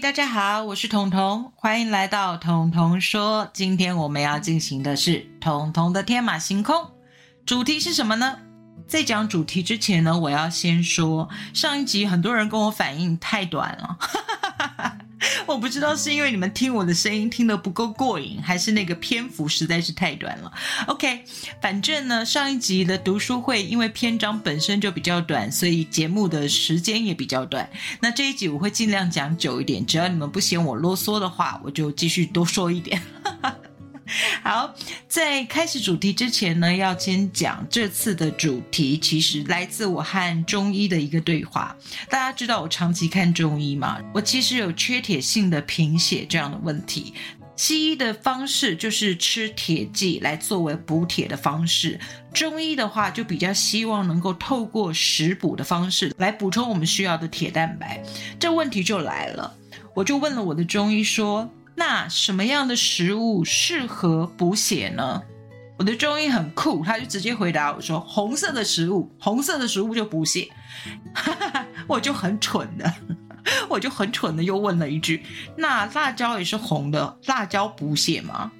大家好，我是彤彤，欢迎来到彤彤说。今天我们要进行的是彤彤的天马行空，主题是什么呢？在讲主题之前呢，我要先说，上一集很多人跟我反映太短了。我不知道是因为你们听我的声音听得不够过瘾，还是那个篇幅实在是太短了。OK，反正呢，上一集的读书会因为篇章本身就比较短，所以节目的时间也比较短。那这一集我会尽量讲久一点，只要你们不嫌我啰嗦的话，我就继续多说一点。好，在开始主题之前呢，要先讲这次的主题，其实来自我和中医的一个对话。大家知道我长期看中医嘛？我其实有缺铁性的贫血这样的问题。西医的方式就是吃铁剂来作为补铁的方式，中医的话就比较希望能够透过食补的方式来补充我们需要的铁蛋白。这问题就来了，我就问了我的中医说。那什么样的食物适合补血呢？我的中医很酷，他就直接回答我说：“红色的食物，红色的食物就补血。”我就很蠢的，我就很蠢的又问了一句：“那辣椒也是红的，辣椒补血吗？”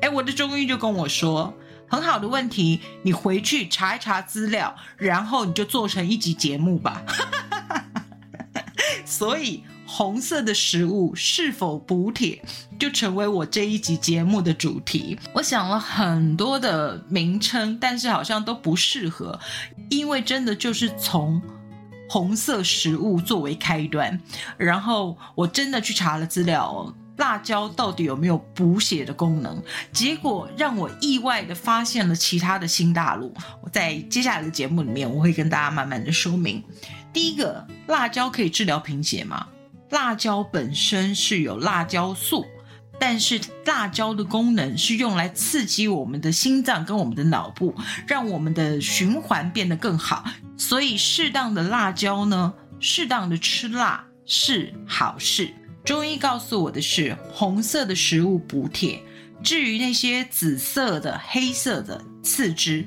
哎，我的中医就跟我说：“很好的问题，你回去查一查资料，然后你就做成一集节目吧。”所以。红色的食物是否补铁，就成为我这一集节目的主题。我想了很多的名称，但是好像都不适合，因为真的就是从红色食物作为开端。然后我真的去查了资料，辣椒到底有没有补血的功能？结果让我意外的发现了其他的新大陆。我在接下来的节目里面，我会跟大家慢慢的说明。第一个，辣椒可以治疗贫血吗？辣椒本身是有辣椒素，但是辣椒的功能是用来刺激我们的心脏跟我们的脑部，让我们的循环变得更好。所以适当的辣椒呢，适当的吃辣是好事。中医告诉我的是，红色的食物补铁，至于那些紫色的、黑色的次之。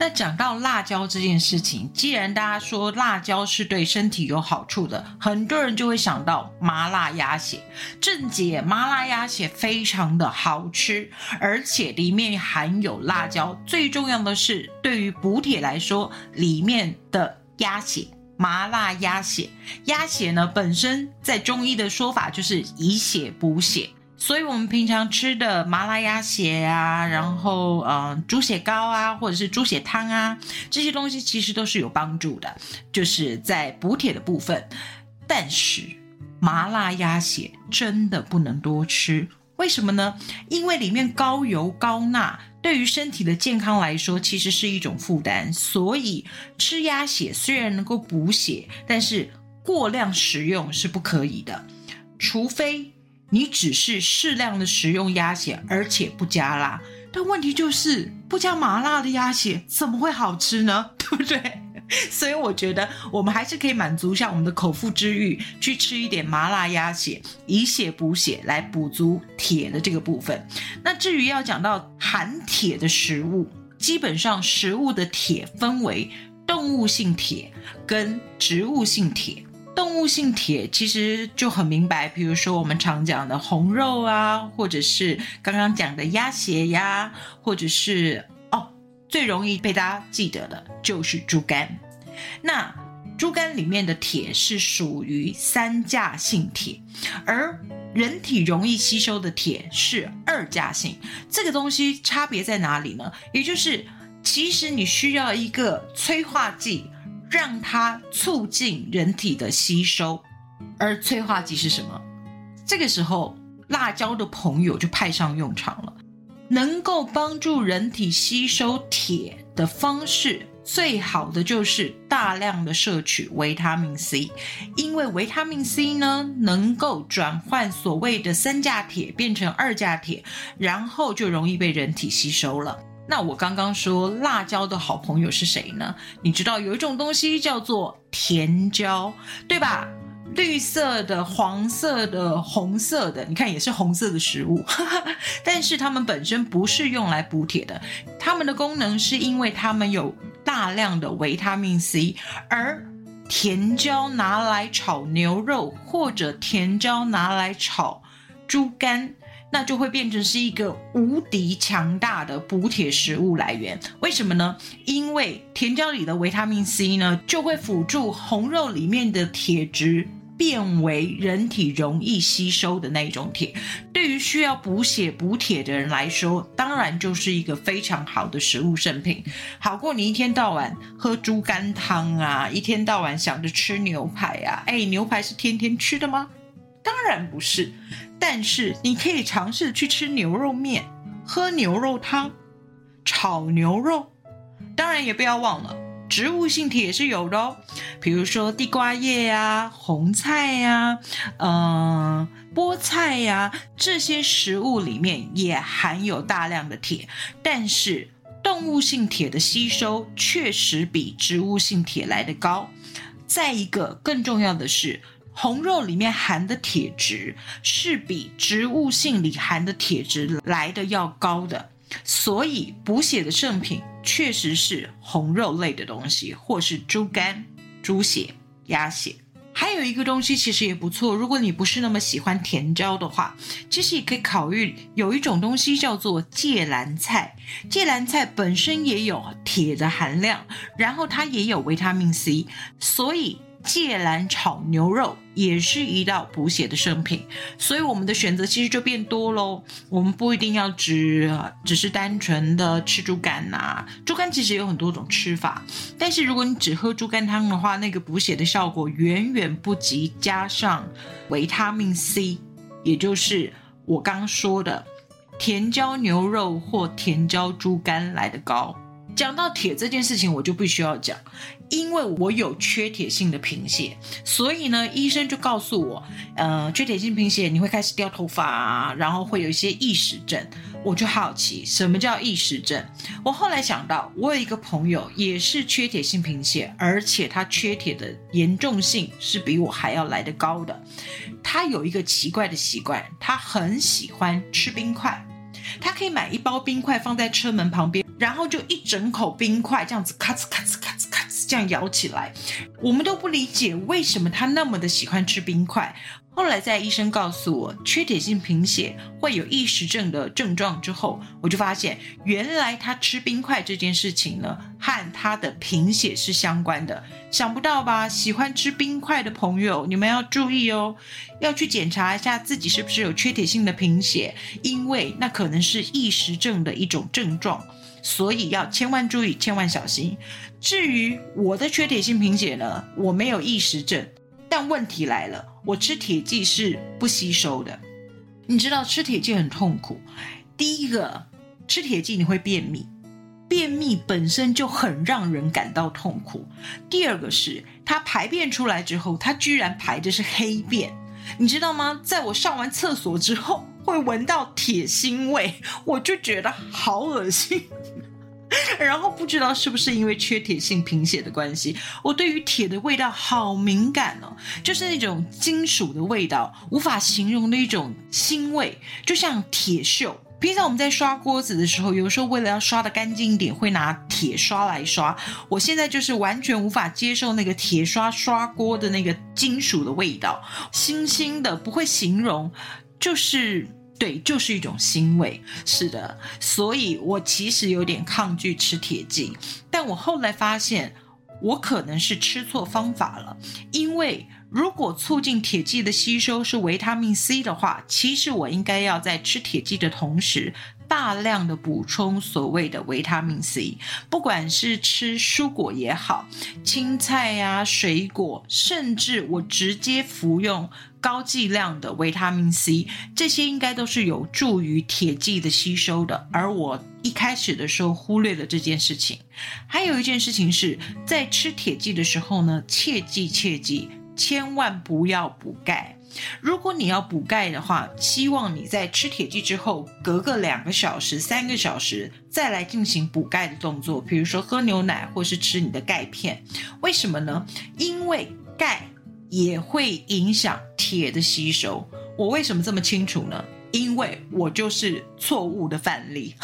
那讲到辣椒这件事情，既然大家说辣椒是对身体有好处的，很多人就会想到麻辣鸭血。正解，麻辣鸭血非常的好吃，而且里面含有辣椒。最重要的是，对于补铁来说，里面的鸭血，麻辣鸭血，鸭血呢本身在中医的说法就是以血补血。所以，我们平常吃的麻辣鸭血啊，然后嗯，猪血糕啊，或者是猪血汤啊，这些东西其实都是有帮助的，就是在补铁的部分。但是，麻辣鸭血真的不能多吃，为什么呢？因为里面高油高钠，对于身体的健康来说，其实是一种负担。所以，吃鸭血虽然能够补血，但是过量食用是不可以的，除非。你只是适量的食用鸭血，而且不加辣，但问题就是不加麻辣的鸭血怎么会好吃呢？对不对？所以我觉得我们还是可以满足一下我们的口腹之欲，去吃一点麻辣鸭血，以血补血，来补足铁的这个部分。那至于要讲到含铁的食物，基本上食物的铁分为动物性铁跟植物性铁。动物性铁其实就很明白，比如说我们常讲的红肉啊，或者是刚刚讲的鸭血呀，或者是哦，最容易被大家记得的就是猪肝。那猪肝里面的铁是属于三价性铁，而人体容易吸收的铁是二价性。这个东西差别在哪里呢？也就是其实你需要一个催化剂。让它促进人体的吸收，而催化剂是什么？这个时候，辣椒的朋友就派上用场了。能够帮助人体吸收铁的方式，最好的就是大量的摄取维他命 C，因为维他命 C 呢，能够转换所谓的三价铁变成二价铁，然后就容易被人体吸收了。那我刚刚说辣椒的好朋友是谁呢？你知道有一种东西叫做甜椒，对吧？绿色的、黄色的、红色的，你看也是红色的食物，但是它们本身不是用来补铁的，它们的功能是因为它们有大量的维他命 C，而甜椒拿来炒牛肉，或者甜椒拿来炒猪肝。那就会变成是一个无敌强大的补铁食物来源。为什么呢？因为甜椒里的维他命 C 呢，就会辅助红肉里面的铁质变为人体容易吸收的那种铁。对于需要补血补铁的人来说，当然就是一个非常好的食物圣品，好过你一天到晚喝猪肝汤啊，一天到晚想着吃牛排啊。哎，牛排是天天吃的吗？当然不是。但是你可以尝试去吃牛肉面，喝牛肉汤，炒牛肉。当然也不要忘了，植物性铁也是有的哦，比如说地瓜叶呀、红菜呀、嗯、菠菜呀，这些食物里面也含有大量的铁。但是动物性铁的吸收确实比植物性铁来的高。再一个更重要的是。红肉里面含的铁质是比植物性里含的铁质来的要高的，所以补血的圣品确实是红肉类的东西，或是猪肝、猪血、鸭血。还有一个东西其实也不错，如果你不是那么喜欢甜椒的话，其实也可以考虑有一种东西叫做芥蓝菜。芥蓝菜本身也有铁的含量，然后它也有维他命 C，所以。芥蓝炒牛肉也是一道补血的圣品，所以我们的选择其实就变多喽。我们不一定要只只是单纯的吃猪肝呐，猪肝其实有很多种吃法。但是如果你只喝猪肝汤的话，那个补血的效果远远不及加上维他命 C，也就是我刚说的甜椒牛肉或甜椒猪肝来的高。讲到铁这件事情，我就必须要讲，因为我有缺铁性的贫血，所以呢，医生就告诉我，呃，缺铁性贫血你会开始掉头发啊，然后会有一些异食症。我就好奇，什么叫异食症？我后来想到，我有一个朋友也是缺铁性贫血，而且他缺铁的严重性是比我还要来得高的。他有一个奇怪的习惯，他很喜欢吃冰块。他可以买一包冰块放在车门旁边，然后就一整口冰块这样子咔哧咔哧咔这样咬起来。我们都不理解为什么他那么的喜欢吃冰块。后来在医生告诉我缺铁性贫血会有异食症的症状之后，我就发现原来他吃冰块这件事情呢和他的贫血是相关的。想不到吧？喜欢吃冰块的朋友，你们要注意哦，要去检查一下自己是不是有缺铁性的贫血，因为那可能是异食症的一种症状，所以要千万注意，千万小心。至于我的缺铁性贫血呢，我没有异食症。但问题来了，我吃铁剂是不吸收的。你知道吃铁剂很痛苦。第一个，吃铁剂你会便秘，便秘本身就很让人感到痛苦。第二个是，它排便出来之后，它居然排的是黑便，你知道吗？在我上完厕所之后，会闻到铁腥味，我就觉得好恶心。然后不知道是不是因为缺铁性贫血的关系，我对于铁的味道好敏感哦，就是那种金属的味道，无法形容的一种腥味，就像铁锈。平常我们在刷锅子的时候，有时候为了要刷的干净一点，会拿铁刷来刷。我现在就是完全无法接受那个铁刷刷锅的那个金属的味道，腥腥的，不会形容，就是。对，就是一种腥味。是的，所以我其实有点抗拒吃铁剂，但我后来发现，我可能是吃错方法了。因为如果促进铁剂的吸收是维他命 C 的话，其实我应该要在吃铁剂的同时。大量的补充所谓的维他命 C，不管是吃蔬果也好，青菜呀、水果，甚至我直接服用高剂量的维他命 C，这些应该都是有助于铁剂的吸收的。而我一开始的时候忽略了这件事情。还有一件事情是在吃铁剂的时候呢，切记切记，千万不要补钙。如果你要补钙的话，希望你在吃铁剂之后，隔个两个小时、三个小时再来进行补钙的动作，比如说喝牛奶或是吃你的钙片。为什么呢？因为钙也会影响铁的吸收。我为什么这么清楚呢？因为我就是错误的范例。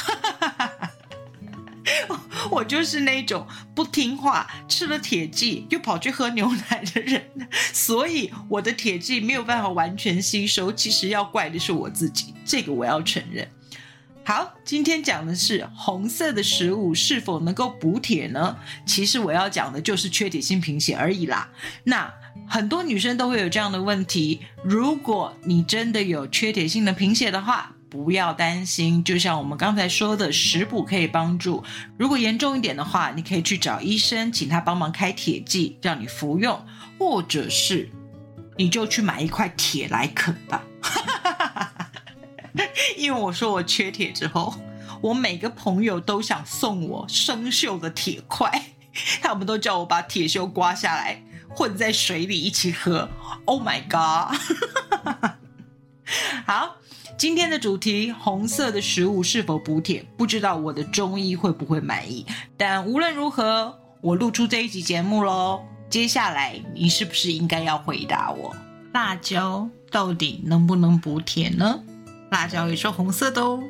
我就是那种不听话，吃了铁剂又跑去喝牛奶的人，所以我的铁剂没有办法完全吸收。其实要怪的是我自己，这个我要承认。好，今天讲的是红色的食物是否能够补铁呢？其实我要讲的就是缺铁性贫血而已啦。那很多女生都会有这样的问题，如果你真的有缺铁性的贫血的话。不要担心，就像我们刚才说的，食补可以帮助。如果严重一点的话，你可以去找医生，请他帮忙开铁剂让你服用，或者是你就去买一块铁来啃吧。因为我说我缺铁之后，我每个朋友都想送我生锈的铁块，他们都叫我把铁锈刮下来混在水里一起喝。Oh my god！今天的主题：红色的食物是否补铁？不知道我的中医会不会满意。但无论如何，我录出这一集节目喽。接下来，你是不是应该要回答我？辣椒到底能不能补铁呢？辣椒也是红色的哦。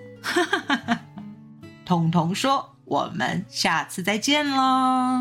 彤彤说：“我们下次再见喽。”